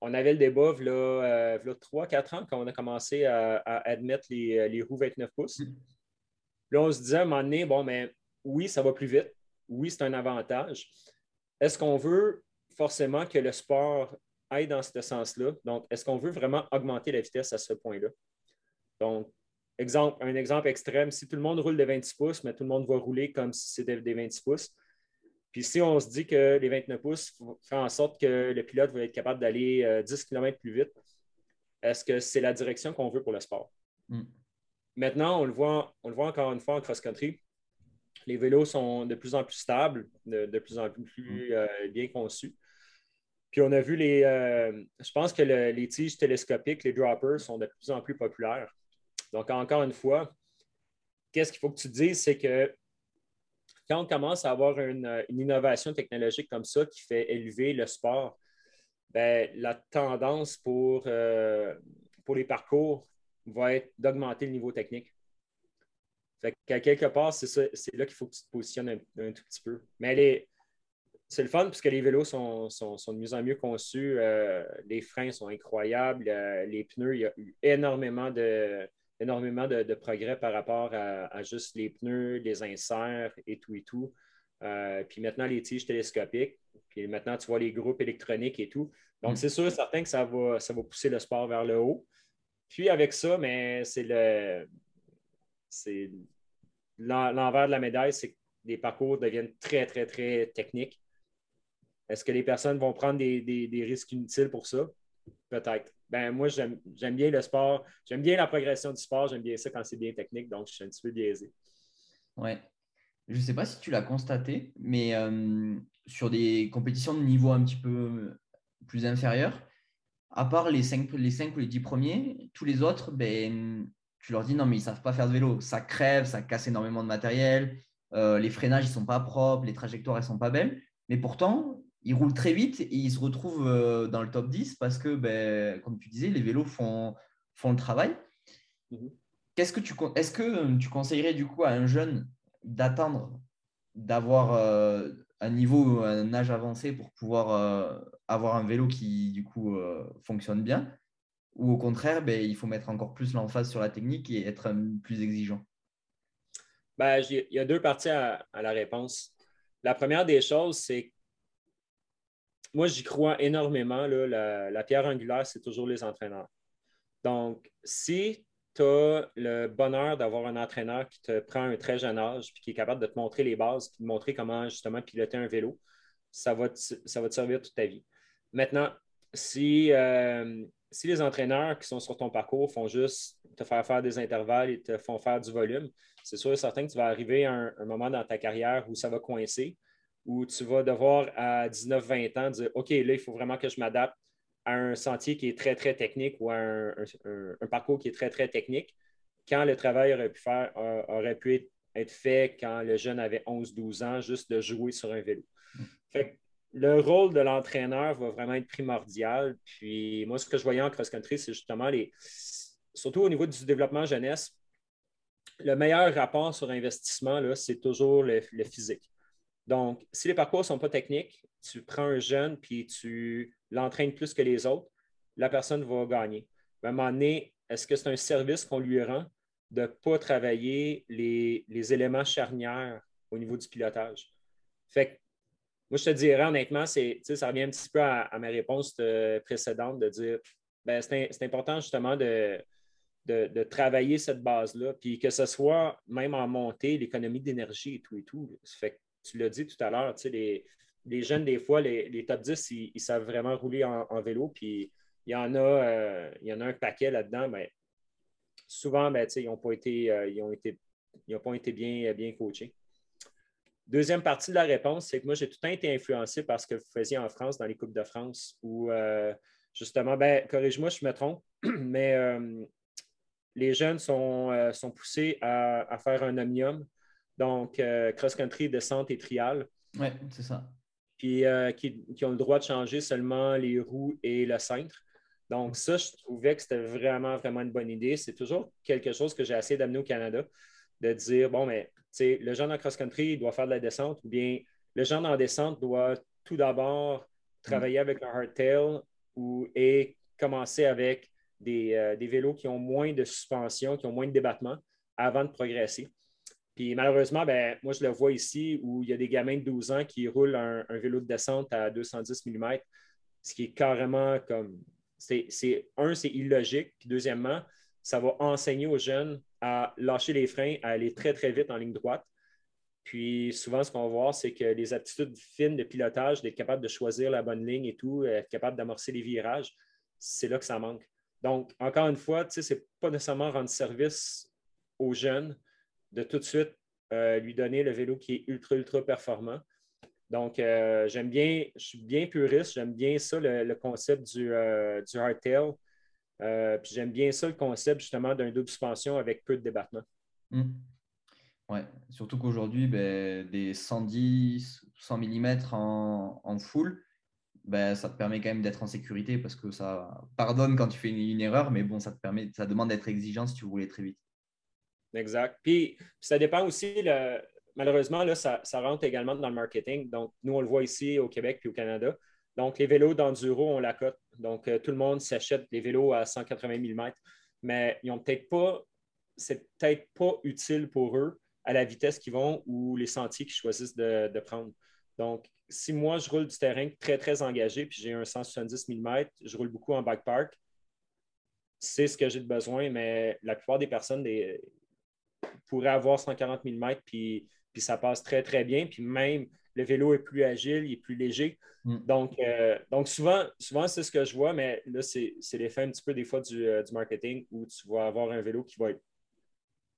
on avait le débat, il y a 3-4 ans, quand on a commencé à, admettre les, les, roues 29 pouces. Là, on se disait à un moment donné, bon, mais oui, ça va plus vite. Oui, c'est un avantage. Est-ce qu'on veut forcément que le sport aille dans ce sens-là? Donc, est-ce qu'on veut vraiment augmenter la vitesse à ce point-là? Donc, exemple, un exemple extrême, si tout le monde roule de 26 pouces, mais tout le monde va rouler comme si c'était des 26 pouces, puis si on se dit que les 29 pouces font en sorte que le pilote va être capable d'aller 10 euh, km plus vite, est-ce que c'est la direction qu'on veut pour le sport? Mm. Maintenant, on le, voit, on le voit encore une fois en cross-country. Les vélos sont de plus en plus stables, de, plus en plus mm. euh, bien conçus. Puis on a vu les. Euh, je pense que les tiges télescopiques, les droppers, sont de plus en plus populaires. Donc, encore une fois, qu'est-ce qu'il faut que tu dises, c'est que quand on commence à avoir une, innovation technologique comme ça qui fait élever le sport, ben, la tendance pour, euh, pour les parcours va être d'augmenter le niveau technique. Quelque part, c'est là qu'il faut que tu te positionnes un, tout petit peu. Mais c'est le fun puisque les vélos sont, de mieux en mieux conçus. Euh, les freins sont incroyables. Euh, les pneus, il y a eu énormément de, énormément de, progrès par rapport à, juste les pneus, les inserts et tout et tout. Euh, puis maintenant, les tiges télescopiques. Puis maintenant, tu vois les groupes électroniques et tout. Donc, mm. c'est sûr et certain que ça va, ça va pousser le sport vers le haut. Puis avec ça, mais c'est le. C'est l'envers de la médaille, c'est que les parcours deviennent très, très, très techniques. Est-ce que les personnes vont prendre des risques inutiles pour ça? Peut-être ben moi, j'aime bien le sport. J'aime bien la progression du sport. J'aime bien ça quand c'est bien technique. Donc, je suis un petit peu biaisé. Ouais. Je ne sais pas si tu l'as constaté, mais euh, sur des compétitions de niveau un petit peu plus inférieur, à part les 5, les 5 ou les 10 premiers, tous les autres, ben, tu leur dis non, mais ils ne savent pas faire de vélo. Ça crève, ça casse énormément de matériel. Euh, les freinages, ils ne sont pas propres, les trajectoires, ne sont pas belles. Mais pourtant, il roule très vite et il se retrouve euh, dans le top 10 parce que, ben, comme tu disais, les vélos font, font le travail. Mhm. Qu'est-ce que tu, est-ce que tu conseillerais du coup à un jeune d'attendre d'avoir euh, un niveau, un âge avancé pour pouvoir euh, avoir un vélo qui du coup fonctionne bien? Ou au contraire, ben, il faut mettre encore plus l'emphase sur la technique et être plus exigeant? Ben, Il y a deux parties à, à la réponse. La première des choses, c'est moi, j'y crois énormément. la, pierre angulaire, c'est toujours les entraîneurs. Donc, si tu as le bonheur d'avoir un entraîneur qui te prend un très jeune âge puis qui est capable de te montrer les bases, puis de montrer comment justement piloter un vélo, ça va te, ça va te servir toute ta vie. Maintenant, si, euh, si les entraîneurs qui sont sur ton parcours font juste te faire faire des intervalles et te font faire du volume, c'est sûr et certain que tu vas arriver à un, moment dans ta carrière où ça va coincer, où tu vas devoir à 19-20 ans dire OK, là, il faut vraiment que je m'adapte à un sentier qui est très, très technique ou à un, parcours qui est très, très technique, quand le travail aurait pu, faire, aurait pu être fait quand le jeune avait 11-12 ans, juste de jouer sur un vélo. Fait le rôle de l'entraîneur va vraiment être primordial. Puis moi, ce que je voyais en cross-country, c'est justement les. Surtout au niveau du développement jeunesse, le meilleur rapport sur investissement, c'est toujours le, physique. Donc, si les parcours ne sont pas techniques, tu prends un jeune puis tu l'entraînes plus que les autres, la personne va gagner. à un moment donné, est-ce que c'est un service qu'on lui rend de ne pas travailler les, éléments charnières au niveau du pilotage? Fait moi, je te dirais honnêtement, ça revient un petit peu à, ma réponse euh, précédente de dire ben, c'est important justement de, de, travailler cette base-là, puis que ce soit même en montée, l'économie d'énergie et tout et tout. Fait tu l'as dit tout à l'heure, les, les jeunes, des fois, les, top 10, ils, savent vraiment rouler en, vélo, puis il y en a, euh, il y en a un paquet là-dedans, mais souvent, ben, ils n'ont pas été, euh, ils ont été, ils pas été bien, bien coachés. Deuxième partie de la réponse, c'est que moi, j'ai tout le temps été influencé par ce que vous faisiez en France dans les Coupes de France, où euh, justement, ben, corrige-moi, je me trompe, mais les jeunes sont, sont poussés à, faire un omnium, donc cross-country, descente et trial. Oui, c'est ça. Puis qui, qui, ont le droit de changer seulement les roues et le cintre. Donc, ça, je trouvais que c'était vraiment, vraiment une bonne idée. C'est toujours quelque chose que j'ai essayé d'amener au Canada, de dire, bon, mais le jeune en cross-country doit faire de la descente ou bien le jeune en descente doit tout d'abord travailler avec un hardtail ou, et commencer avec euh, des, vélos qui ont moins de suspension, qui ont moins de débattement avant de progresser. Puis malheureusement, ben, moi, je le vois ici où il y a des gamins de 12 ans qui roulent un, vélo de descente à 210 mm, ce qui est carrément comme. C'est, un, c'est illogique. Puis deuxièmement, ça va enseigner aux jeunes à lâcher les freins, à aller très, très vite en ligne droite. Puis souvent, ce qu'on va voir, c'est que les aptitudes fines de pilotage, d'être capable de choisir la bonne ligne et tout, être capable d'amorcer les virages, c'est là que ça manque. Donc, encore une fois, ce n'est pas nécessairement rendre service aux jeunes de tout de suite euh, lui donner le vélo qui est ultra, ultra performant. Donc, euh, j'aime bien, je suis bien puriste, j'aime bien ça, le, concept du, euh, du hardtail. Puis j'aime bien ça, le concept justement d'un double suspension avec peu de débattement. Mmh. Ouais, surtout qu'aujourd'hui, ben, des 110, 100 mm en, en full, ben, ça te permet quand même d'être en sécurité parce que ça pardonne quand tu fais une, erreur, mais bon, ça te permet, ça demande d'être exigeant si tu rouler très vite. Exact. Puis, ça dépend aussi, malheureusement, là, ça, rentre également dans le marketing. Donc, nous, on le voit ici au Québec puis au Canada. Donc, les vélos d'enduro, on la cote. Donc, euh, tout le monde s'achète des vélos à 180 mm, mais ils ont peut-être pas, c'est peut-être pas utile pour eux à la vitesse qu'ils vont ou les sentiers qu'ils choisissent de, prendre. Donc, si moi, je roule du terrain très, très engagé, puis j'ai un 170 mm, je roule beaucoup en bike park, c'est ce que j'ai de besoin, mais la plupart des personnes pourraient avoir 140 mm, puis, puis ça passe très, très bien. Puis même le vélo est plus agile, il est plus léger. Mm. Donc, euh, donc souvent, souvent c'est ce que je vois, mais là, c'est l'effet un petit peu des fois euh, du, marketing où tu vas avoir un vélo qui va être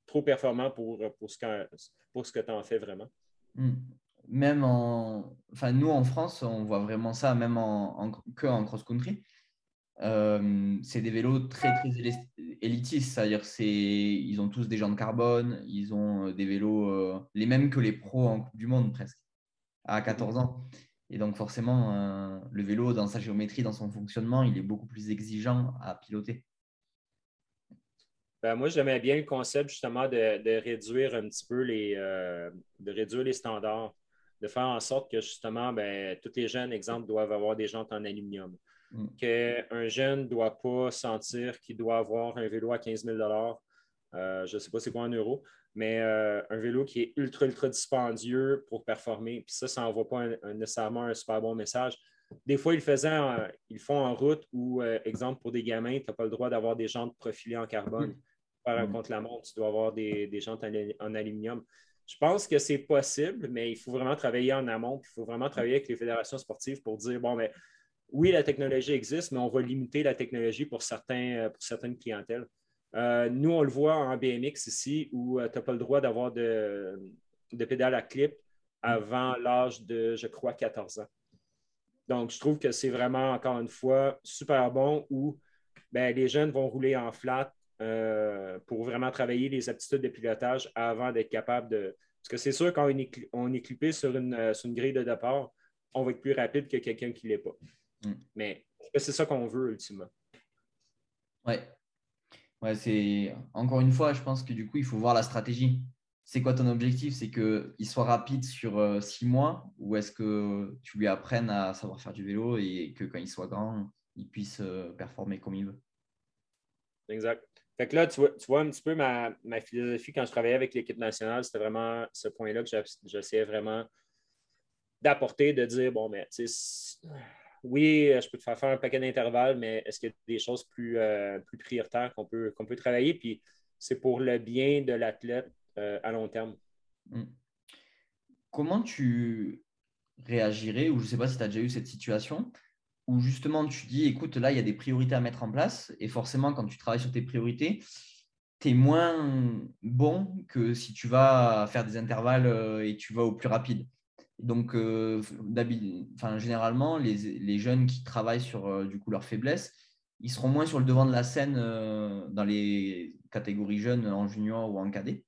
trop performant pour, pour ce que, pour ce que tu en fais vraiment. Mm. Même en. Enfin, nous, en France, on voit vraiment ça, même en, que en cross-country. Euh, c'est des vélos très, très élitistes, c'est-à-dire ils ont tous des jantes carbone, ils ont des vélos les mêmes que les pros en Coupe du Monde presque à 14 ans. Et donc forcément, euh, le vélo, dans sa géométrie, dans son fonctionnement, il est beaucoup plus exigeant à piloter. Ben, moi, j'aimais bien le concept justement de, réduire un petit peu les, euh, de réduire les standards, de faire en sorte que justement, ben, tous les jeunes, exemple, doivent avoir des jantes en aluminium. Mm. Qu'un jeune ne doit pas sentir qu'il doit avoir un vélo à 15 000 euh, je ne sais pas c'est quoi en euros, mais euh, un vélo qui est ultra, ultra dispendieux pour performer. Puis ça, ça n'envoie pas nécessairement un super bon message. Des fois, ils, faisaient ils font en route où, euh, exemple, pour des gamins, tu n'as pas le droit d'avoir des jantes profilées en carbone. Par un mm. contre la montre, tu dois avoir des, des jantes en, aluminium. Je pense que c'est possible, mais il faut vraiment travailler en amont. Il faut vraiment travailler avec les fédérations sportives pour dire bon, mais oui, la technologie existe, mais on va limiter la technologie pour, certains, pour certaines clientèles. nous, on le voit en BMX ici, où tu n'as pas le droit d'avoir de, de pédale à clip avant l'âge de, je crois, 14 ans. Donc, je trouve que c'est vraiment, encore une fois, super bon où ben, les jeunes vont rouler en flat euh, pour vraiment travailler les aptitudes de pilotage avant d'être capable de. Parce que c'est sûr, quand on est, on est clippé sur une, euh, sur une, grille de départ, on va être plus rapide que quelqu'un qui ne l'est pas. Mm. Mais c'est ça qu'on veut, ultimement. Oui. Ouais, c'est encore une fois, je pense que du coup, il faut voir la stratégie c'est quoi ton objectif? C'est qu'il soit rapide sur euh, six mois ou est-ce que tu lui apprennes à savoir faire du vélo et que quand il soit grand, il puisse euh, performer comme il veut? Exact. Fait que là, tu vois, un petit peu ma, philosophie quand je travaillais avec l'équipe nationale, c'était vraiment ce point-là que j'essayais vraiment d'apporter, de dire bon, mais oui, je peux te faire faire un paquet d'intervalles, mais est-ce qu'il y a des choses plus, euh, prioritaires qu'on peut, travailler? Puis c'est pour le bien de l'athlète euh, à long terme. Hmm. Comment tu réagirais, ou je ne sais pas si tu as déjà eu cette situation, où justement tu dis, écoute, là, il y a des priorités à mettre en place, et forcément, quand tu travailles sur tes priorités, tu es moins bon que si tu vas faire des intervalles euh, et tu vas au plus rapide. Donc, euh, enfin, généralement, les, les, jeunes qui travaillent sur du coup leur faiblesse, ils seront moins sur le devant de la scène dans les catégories jeunes en junior ou en cadet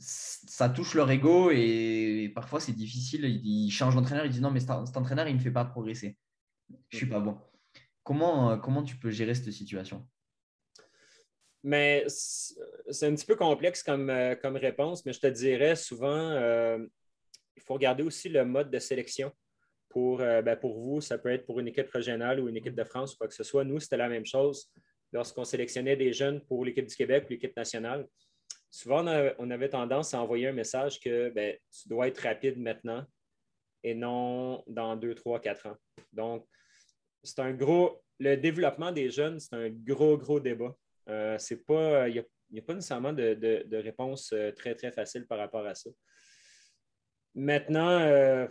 ça touche leur ego et parfois c'est difficile. Ils changent d'entraîneur, ils disent non, mais cet, entraîneur, il ne me fait pas progresser. Je ne suis pas bon. Comment, euh, comment tu peux gérer cette situation? Mais c'est un petit peu complexe comme, euh, comme réponse, mais je te dirais souvent, euh, il faut regarder aussi le mode de sélection. Pour, ben, pour vous, ça peut être pour une équipe régionale ou une équipe de France ou quoi que ce soit. Nous, c'était la même chose lorsqu'on sélectionnait des jeunes pour l'équipe du Québec ou l'équipe nationale souvent, on avait tendance à envoyer un message que ben, tu dois être rapide maintenant et non dans deux, trois, quatre ans. Donc, c'est un gros. Le développement des jeunes, c'est un gros, gros débat. Euh, c'est pas, il n'y a, pas nécessairement de, réponse euh, très, très facile par rapport à ça. Maintenant, euh,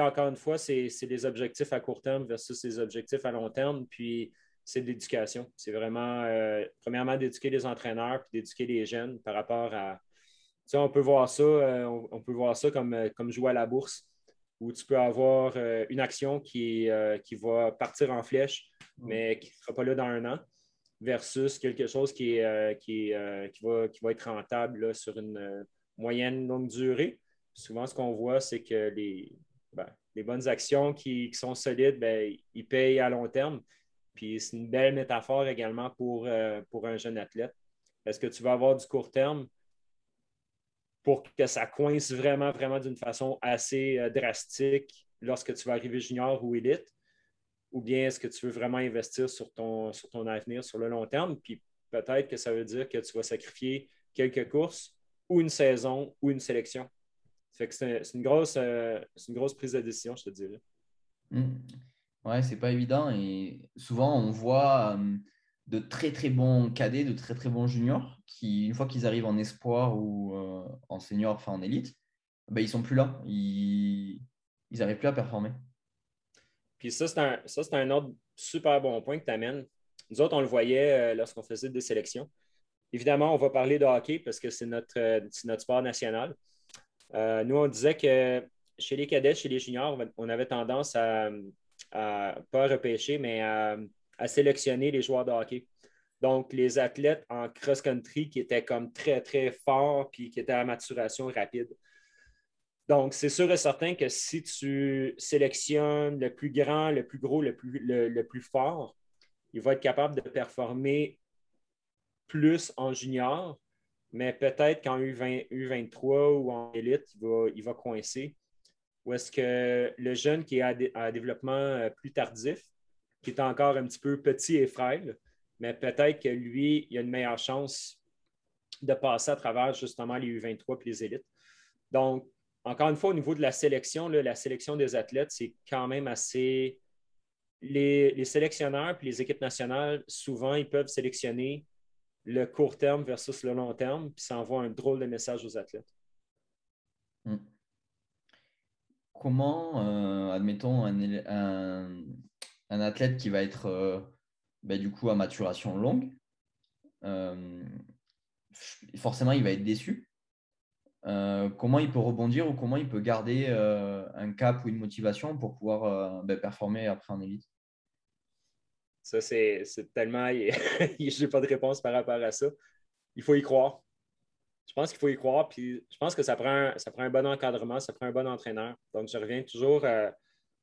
encore une fois, c'est des objectifs à court terme versus des objectifs à long terme. Puis, c'est de l'éducation. C'est vraiment, euh, premièrement, d'éduquer les entraîneurs puis d'éduquer les jeunes par rapport à. Tu sais, on peut voir ça, euh, on, peut voir ça comme, comme jouer à la bourse, où tu peux avoir une action qui, qui va partir en flèche, mais qui ne sera pas là dans un an, versus quelque chose qui, est, qui, qui, va, qui va être rentable sur une moyenne longue durée. Souvent, ce qu'on voit, c'est que les, ben, bonnes actions qui, sont solides, ben, ils payent à long terme. Puis c'est une belle métaphore également pour, euh, pour un jeune athlète. Est-ce que tu vas avoir du court terme pour que ça coince vraiment, vraiment d'une façon assez euh, drastique lorsque tu vas arriver junior ou élite? Ou bien est-ce que tu veux vraiment investir sur ton avenir sur le long terme? Puis peut-être que ça veut dire que tu vas sacrifier quelques courses ou une saison ou une sélection. C'est une, grosse, euh, une grosse prise de décision, je te dirais. Mmh. Ouais, c'est pas évident. Et souvent, on voit euh, de très très bons cadets, de très très bons juniors qui, une fois qu'ils arrivent en espoir ou euh, en senior, enfin en élite, ben, ils sont plus là. Ils n'arrivent plus à performer. Puis ça, c'est un, un autre super bon point que tu amènes. Nous autres, on le voyait lorsqu'on faisait des sélections. Évidemment, on va parler de hockey parce que c'est notre, notre sport national. Nous, on disait que chez les cadets, chez les juniors, on avait tendance à, à, pas repêcher, mais à, sélectionner les joueurs de hockey. Donc, les athlètes en cross-country qui étaient comme très, très forts puis qui étaient à maturation rapide. Donc, c'est sûr et certain que si tu sélectionnes le plus grand, le plus gros, le plus, le, plus fort, il va être capable de performer plus en junior, mais peut-être qu'en U20, U23 ou en élite, il va, il va coincer ou est-ce que le jeune qui est à, développement euh, plus tardif, qui est encore un petit peu petit et frêle, mais peut-être que lui, il a une meilleure chance de passer à travers justement les U23 et les élites. Donc, encore une fois, au niveau de la sélection, la sélection des athlètes, c'est quand même assez. Les, sélectionneurs et les équipes nationales, souvent, ils peuvent sélectionner le court terme versus le long terme, puis ça envoie un drôle de message aux athlètes. Hmm comment, admettons, un, un, athlète qui va être ben, du coup à maturation longue, forcément, il va être déçu. comment il peut rebondir ou comment il peut garder un cap ou une motivation pour pouvoir ben, performer après en élite? Ça, c'est tellement. Je n'ai pas de réponse par rapport à ça. Il faut y croire. Je pense qu'il faut y croire. Puis je pense que ça prend, ça prend un bon encadrement, ça prend un bon entraîneur. Donc, je reviens toujours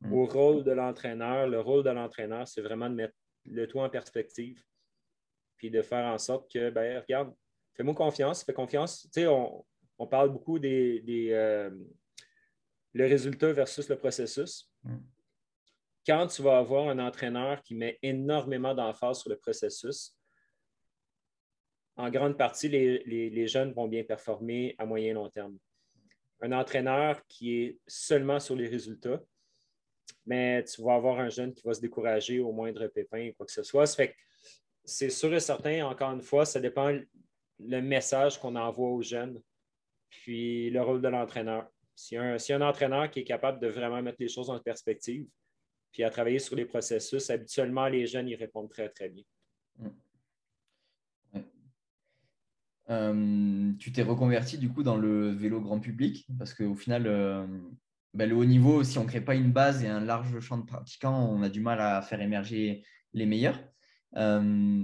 mm. au rôle de l'entraîneur. Le rôle de l'entraîneur, c'est vraiment de mettre le tout en perspective. Puis de faire en sorte que, ben, regarde, fais-moi confiance, fais confiance. Tu sais, on, parle beaucoup des, euh, le résultat versus le processus. Quand tu vas avoir un entraîneur qui met énormément d'emphase sur le processus, en grande partie, les, jeunes vont bien performer à moyen et long terme. Un entraîneur qui est seulement sur les résultats, mais tu vas avoir un jeune qui va se décourager au moindre pépin quoi que ce soit. c'est sûr et certain, encore une fois, ça dépend le message qu'on envoie aux jeunes, puis le rôle de l'entraîneur. Si un, si un entraîneur qui est capable de vraiment mettre les choses en perspective, puis à travailler sur les processus, habituellement, les jeunes y répondent très, très bien. Euh, tu t'es reconverti du coup dans le vélo grand public parce qu'au final, euh, ben, le haut niveau, si on ne crée pas une base et un large champ de pratiquants, on a du mal à faire émerger les meilleurs. Euh,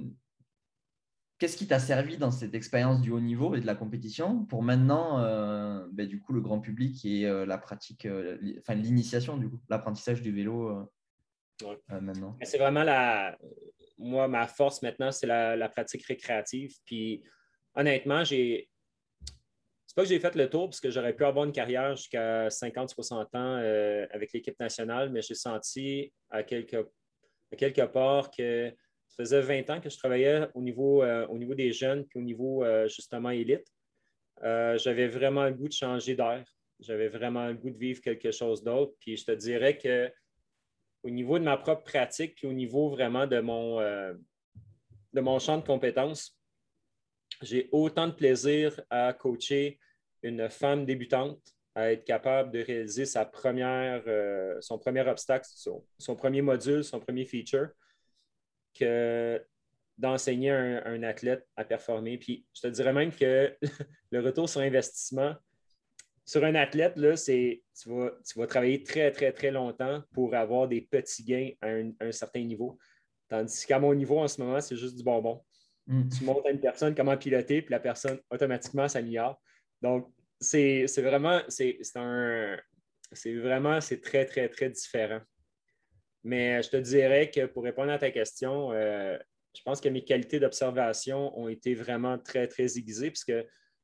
qu'est-ce qui t'a servi dans cette expérience du haut niveau et de la compétition pour maintenant, ben, du coup, le grand public et la pratique, enfin l'initiation du coup, l'apprentissage du vélo maintenant? C'est vraiment la, moi, ma force maintenant, c'est la, la, pratique récréative. Puis honnêtement, j'ai. C'est pas que j'ai fait le tour parce que j'aurais pu avoir une carrière jusqu'à 50-60 ans euh, avec l'équipe nationale, mais j'ai senti à quelque, quelque part que ça faisait 20 ans que je travaillais au niveau, euh, au niveau des jeunes puis au niveau euh, justement élite. j'avais vraiment le goût de changer d'air. J'avais vraiment le goût de vivre quelque chose d'autre. Puis je te dirais que au niveau de ma propre pratique, puis au niveau vraiment de mon, de mon champ de compétences, j'ai autant de plaisir à coacher une femme débutante à être capable de réaliser sa première, euh, son premier obstacle, son, premier module, son premier feature, que d'enseigner un, un, athlète à performer. Puis je te dirais même que le retour sur investissement sur un athlète, là, c'est, tu, vas, tu vas travailler très, très, très longtemps pour avoir des petits gains à un certain niveau. Tandis qu'à mon niveau en ce moment, c'est juste du bonbon. Mm. Tu montres à une personne comment piloter, puis la personne automatiquement s'améliore. Donc, c'est vraiment, c'est un, c'est vraiment, c'est très, très, très différent. Mais je te dirais que pour répondre à ta question, euh, je pense que mes qualités d'observation ont été vraiment très, très aiguisées, puisque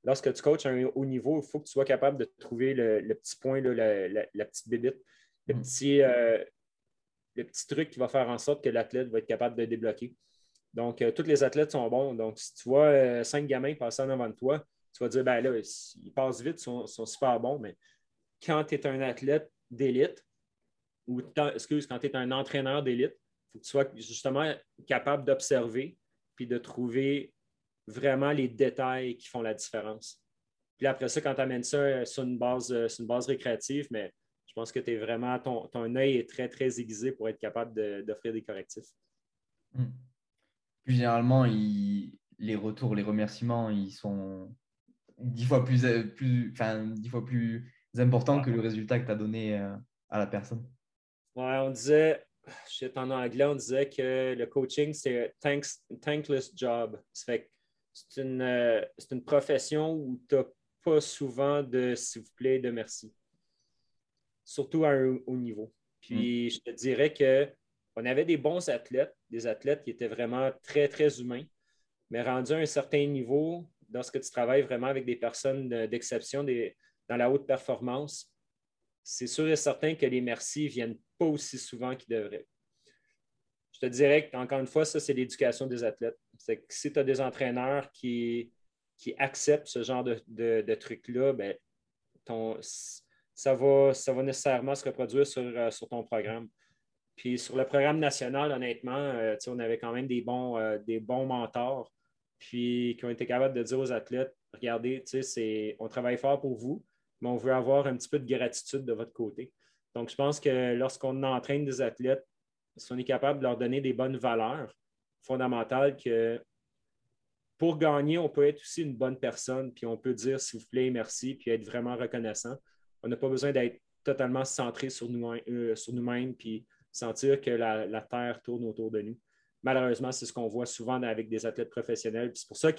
lorsque tu coaches à un haut niveau, il faut que tu sois capable de trouver le, petit point, la, petite bébite, le, mm. petit, euh, le petit truc qui va faire en sorte que l'athlète va être capable de débloquer. Donc, euh, tous les athlètes sont bons. Donc, si tu vois euh, cinq gamins passer en avant de toi, tu vas dire, ben là, ils passent vite, ils sont, super bons, mais quand tu es un athlète d'élite, ou excuse, quand tu es un entraîneur d'élite, il faut que tu sois justement capable d'observer puis de trouver vraiment les détails qui font la différence. Puis après ça, quand tu amènes ça euh, sur une base, une base récréative, mais je pense que vraiment, ton, ton œil est très, très aiguisé pour être capable d'offrir des correctifs. Hmm plus généralement, les retours, les remerciements, ils sont dix fois plus, plus, dix fois plus importants que le résultat que tu as donné euh, à la personne. Ouais, on disait, je sais en anglais, on disait que le coaching, c'est un thankless job. C'est une, euh, une profession où tu n'as pas souvent de s'il vous plaît, de merci. Surtout à un haut niveau. Puis mm. je te dirais que on avait des bons athlètes, des athlètes qui étaient vraiment très, très humains, mais rendus à un certain niveau, lorsque tu travailles vraiment avec des personnes d'exception dans la haute performance, c'est sûr et certain que les merci ne viennent pas aussi souvent qu'ils devraient. Je te dirais qu'encore une fois, ça, c'est l'éducation des athlètes. C'est que si tu as des entraîneurs qui, acceptent ce genre de, de, truc-là, ben, ça, va, ça va nécessairement se reproduire sur, euh, sur ton programme. Puis sur le programme national, honnêtement, euh, on avait quand même des bons, euh, des bons mentors, puis qui ont été capables de dire aux athlètes, regardez, on travaille fort pour vous, mais on veut avoir un petit peu de gratitude de votre côté. Donc, je pense que lorsqu'on entraîne des athlètes, si on est capable de leur donner des bonnes valeurs fondamentales, que pour gagner, on peut être aussi une bonne personne, puis on peut dire s'il vous plaît, merci, puis être vraiment reconnaissant. On n'a pas besoin d'être totalement centré sur nous-mêmes, euh, puis sentir que la, Terre tourne autour de nous. Malheureusement, c'est ce qu'on voit souvent avec des athlètes professionnels. C'est pour ça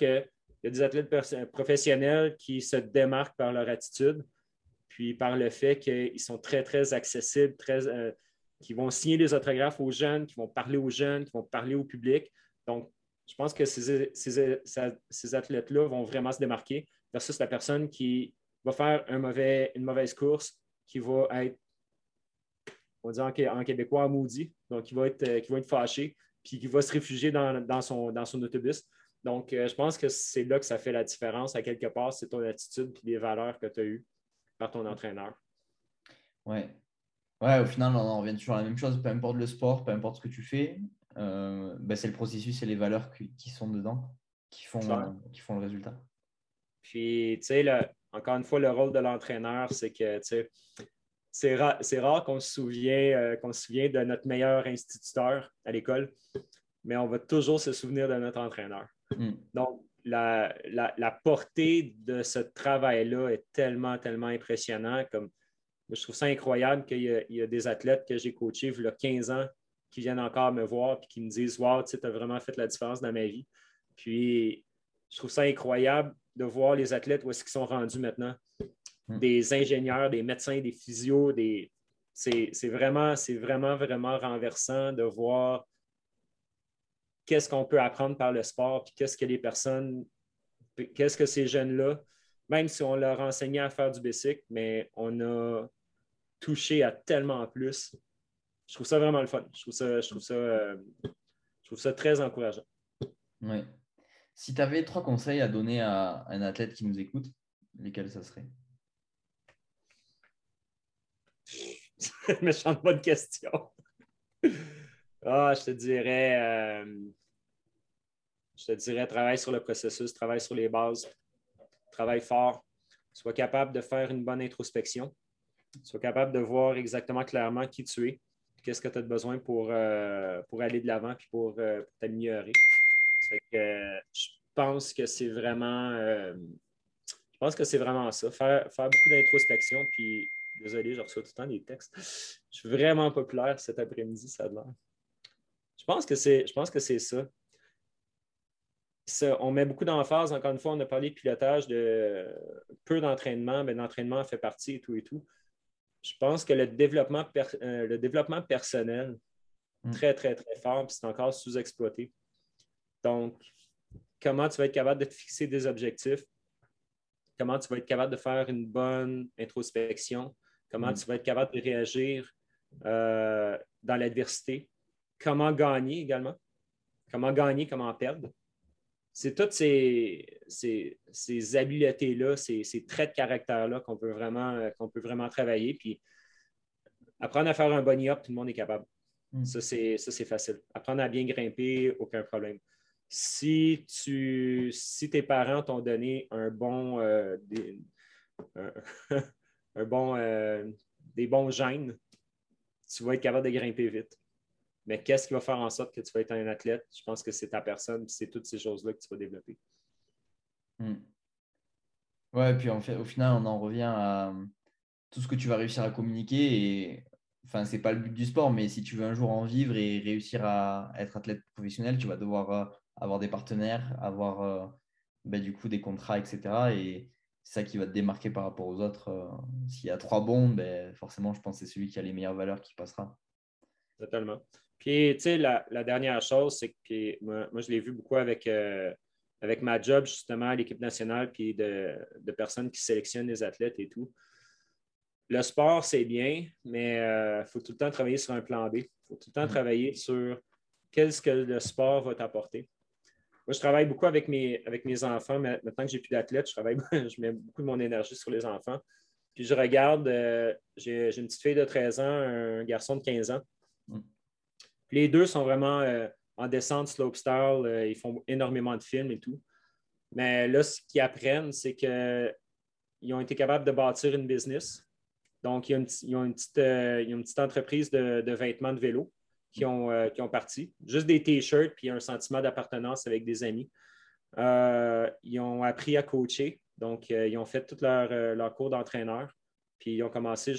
qu'il y a des athlètes professionnels qui se démarquent par leur attitude, puis par le fait qu'ils sont très, très accessibles, très, euh, qui vont signer des autographes aux jeunes, qui vont parler aux jeunes, qui vont parler au public. Donc, je pense que ces, athlètes-là vont vraiment se démarquer versus la personne qui va faire une mauvaise course, qui va être, on va dire en, québécois, maudit, donc qui va être, euh, qui va être fâché, puis qui va se réfugier dans, son, dans son autobus. Donc, euh, je pense que c'est là que ça fait la différence. À quelque part, c'est ton attitude et les valeurs que tu as eues par ton entraîneur. Oui. Ouais, au final, on en revient toujours à la même chose. Peu importe le sport, peu importe ce que tu fais, euh, ben, c'est le processus et les valeurs qui, sont dedans qui font, qui font le résultat. Puis, tu sais, encore une fois, le rôle de l'entraîneur, c'est que, tu sais, c'est, rare qu'on se, souvient, euh, qu'on se souvient de notre meilleur instituteur à l'école, mais on va toujours se souvenir de notre entraîneur. Mm. Donc, la, portée de ce travail-là est tellement, tellement impressionnant. Comme, je trouve ça incroyable qu'il y, a, des athlètes que j'ai coachés il y a 15 ans qui viennent encore me voir et qui me disent Wow, tu as vraiment fait la différence dans ma vie. Puis, je trouve ça incroyable de voir les athlètes où est-ce qu'ils sont rendus maintenant. Hmm. Des ingénieurs, des médecins, des physios, des... c'est vraiment, vraiment, vraiment renversant de voir qu'est-ce qu'on peut apprendre par le sport, puis qu'est-ce que les personnes, qu'est-ce que ces jeunes-là, même si on leur enseignait à faire du bicycle, mais on a touché à tellement plus. Je trouve ça vraiment le fun. Je trouve ça, je trouve ça, euh, je trouve ça très encourageant. Oui. Si tu avais trois conseils à donner à un athlète qui nous écoute, lesquels ça serait? Méchante bonne question. Ah, je te dirais, euh, je te dirais, travaille sur le processus, travaille sur les bases, travaille fort, sois capable de faire une bonne introspection, sois capable de voir exactement clairement qui tu es, qu'est-ce que tu as besoin pour, euh, pour aller de l'avant et pour, euh, pour t'améliorer je pense que c'est vraiment. Je pense que c'est vraiment ça. Faire, beaucoup d'introspection, puis désolé, je reçois tout le temps des textes. Je suis vraiment populaire cet après-midi, ça a l'air. Je pense que c'est, je pense que c'est ça. On met beaucoup d'emphase, encore une fois, on a parlé de pilotage, de peu d'entraînement, mais l'entraînement fait partie et tout et tout. Je pense que le développement, euh, le développement personnel, mm. très, très, très fort, puis c'est encore sous-exploité. Donc, comment tu vas être capable de te fixer des objectifs, comment tu vas être capable de faire une bonne introspection, comment mm. tu vas être capable de réagir euh, dans l'adversité, comment gagner également, comment gagner, comment perdre. C'est toutes ces, habiletés-là, ces, traits de caractère-là qu'on peut, vraiment, qu'on peut vraiment travailler. Puis apprendre à faire un bunny up, tout le monde est capable. Mm. Ça, c'est facile. Apprendre à bien grimper, aucun problème si, tu, si tes parents t'ont donné un bon, euh, des, un, bon, euh, des bons gènes, tu vas être capable de grimper vite. Mais qu'est-ce qui va faire en sorte que tu vas être un athlète? Je pense que c'est ta personne, c'est toutes ces choses-là que tu vas développer. Hmm. Ouais, puis en fait, au final, on en revient à tout ce que tu vas réussir à communiquer. Et enfin, c'est pas le but du sport, mais si tu veux un jour en vivre et réussir à être athlète professionnel, tu vas devoir euh, avoir des partenaires, avoir euh, bah, du coup des contrats, etc. Et c'est ça qui va te démarquer par rapport aux autres. Euh. S'il y a trois bons, ben, forcément, je pense que c'est celui qui a les meilleures valeurs qui passera. Totalement. Puis, tu sais, la, dernière chose, c'est que moi, je l'ai vu beaucoup avec, euh, avec ma job, justement, à l'équipe nationale, puis de, de, personnes qui sélectionnent les athlètes et tout. Le sport, c'est bien, mais il faut tout le temps travailler sur un plan B. Il faut tout le temps mm. travailler sur qu'est-ce que le sport va t'apporter. Moi, je travaille beaucoup avec mes, avec mes enfants. Mais maintenant que j'ai plus d'athlètes, je, travaille, je mets beaucoup de mon énergie sur les enfants. Puis je regarde, euh, j'ai une petite fille de 13 ans, un garçon de 15 ans. Les deux sont vraiment euh, en descente slopestyle. Euh, ils font énormément de films et tout. Mais là, ce qu'ils apprennent, c'est qu'ils ont été capables de bâtir une business. Donc, ils ont une, petite, une petite, entreprise de, vêtements de vélo qui ont, parti. Juste des t-shirts, puis un sentiment d'appartenance avec des amis. ils ont appris à coacher. Donc, ils ont fait tout leur cours d'entraîneur. Puis ils ont commencé,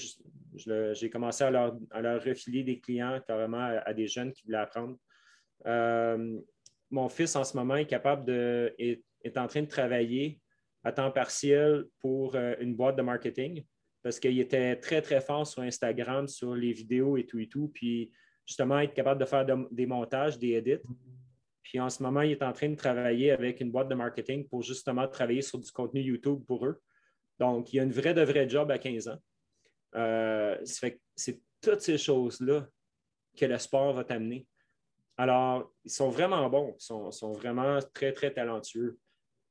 j'ai commencé à leur, refiler des clients carrément à, des jeunes qui voulaient apprendre. Euh, mon fils, en ce moment, est capable de, est, en train de travailler à temps partiel pour euh, une boîte de marketing parce qu'il était très, très fort sur Instagram, sur les vidéos et tout et tout. Puis justement, être capable de faire des montages, des edits. Puis en ce moment, il est en train de travailler avec une boîte de marketing pour justement travailler sur du contenu YouTube pour eux. Donc, il y a une vraie de vraie job à 15 ans. Euh, c'est toutes ces choses-là que le sport va t'amener. Alors, ils sont vraiment bons, ils sont, vraiment très, très talentueux.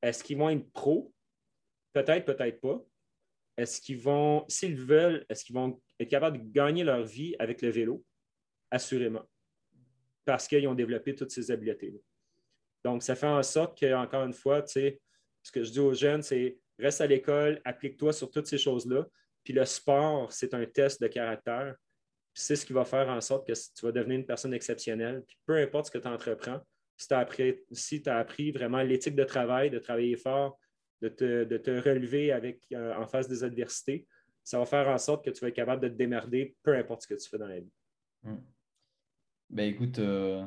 Est-ce qu'ils vont être pros? Peut-être, peut-être pas. Est-ce qu'ils vont, s'ils veulent, est-ce qu'ils vont être capables de gagner leur vie avec le vélo? Assurément. Parce qu'ils ont développé toutes ces habiletés-là. Donc, ça fait en sorte que, encore une fois, tu sais, ce que je dis aux jeunes, c'est reste à l'école, applique-toi sur toutes ces choses-là. Puis le sport, c'est un test de caractère. C'est ce qui va faire en sorte que tu vas devenir une personne exceptionnelle. Puis peu importe ce que tu entreprends, si tu as appris, vraiment l'éthique de travail, de travailler fort, de te, relever avec, euh, en face des adversités, ça va faire en sorte que tu vas être capable de te démerder, peu importe ce que tu fais dans la vie. Hmm. Ben écoute, euh,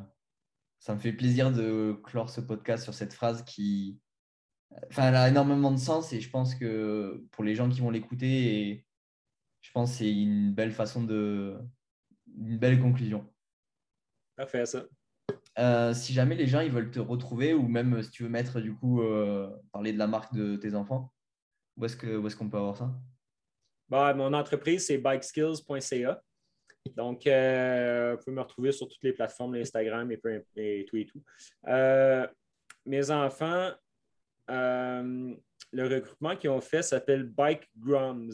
ça me fait plaisir de clore ce podcast sur cette phrase qui, Enfin, elle a énormément de sens et je pense que pour les gens qui vont l'écouter, je pense que c'est une belle façon de. une belle conclusion. Parfait, ça. Euh, si jamais les gens ils veulent te retrouver ou même si tu veux mettre du coup euh, parler de la marque de tes enfants, où est-ce qu'on est peut avoir ça? Bah, mon entreprise, c'est bikeskills.ca. Donc, euh, vous pouvez me retrouver sur toutes les plateformes, Instagram et, et tout et tout. mes enfants, euh, le regroupement qu'ils ont fait s'appelle Bike Grums.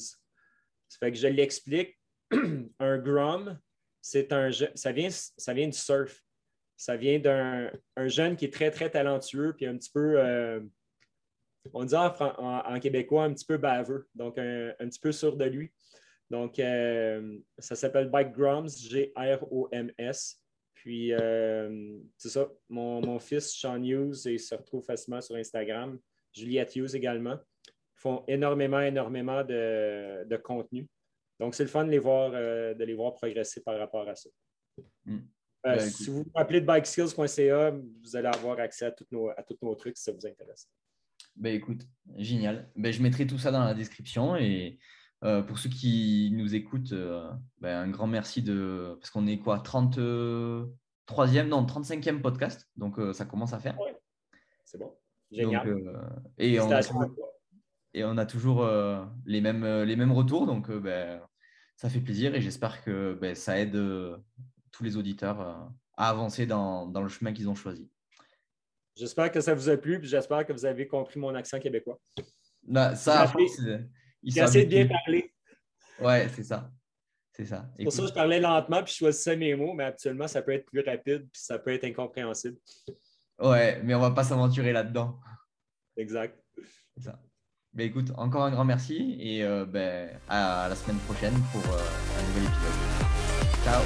Ça fait que je l'explique. un Grum, c'est un ça vient, ça vient du surf. Ça vient d'un jeune qui est très, très talentueux, puis un petit peu, euh, on dit en, québécois, un petit peu baveux, donc un, petit peu sûr de lui. Donc, euh, ça s'appelle Bike Grums, G-R-O-M-S. Puis, euh, c'est ça, mon, fils, Sean Hughes, il se retrouve facilement sur Instagram. Juliette Hughes également. Ils font énormément, énormément de, contenu. Donc, c'est le fun de les, voir, euh, de les voir progresser par rapport à ça. Hmm. Euh, ben, si vous vous appelez de bikeskills.ca, vous allez avoir accès à, tous nos, à tous nos trucs si ça vous intéresse. Ben, écoute, génial. Ben, je mettrai tout ça dans la description et pour ceux qui nous écoutent, ben, un grand merci de. Parce qu'on est quoi 30, 33e, non, 35e podcast. Donc, euh, ça commence à faire. C'est bon. Génial. Euh, et, on a, et, on a, toujours euh, les, mêmes, les mêmes retours. Donc, ben, ça fait plaisir et j'espère que ben, ça aide tous les auditeurs à avancer dans, dans le chemin qu'ils ont choisi. J'espère que ça vous a plu et j'espère que vous avez compris mon accent québécois. Ça, il assez de bien parler. Ouais, c'est ça. C'est ça. Pour ça je parlais lentement puis je choisissais mes mots, mais actuellement, ça peut être plus rapide puis ça peut être incompréhensible. Ouais, mais on va pas s'aventurer là-dedans. Exact. C'est ça. Ben, écoute, encore un grand merci et euh, ben, à la semaine prochaine pour euh, un nouvel épisode. Ciao.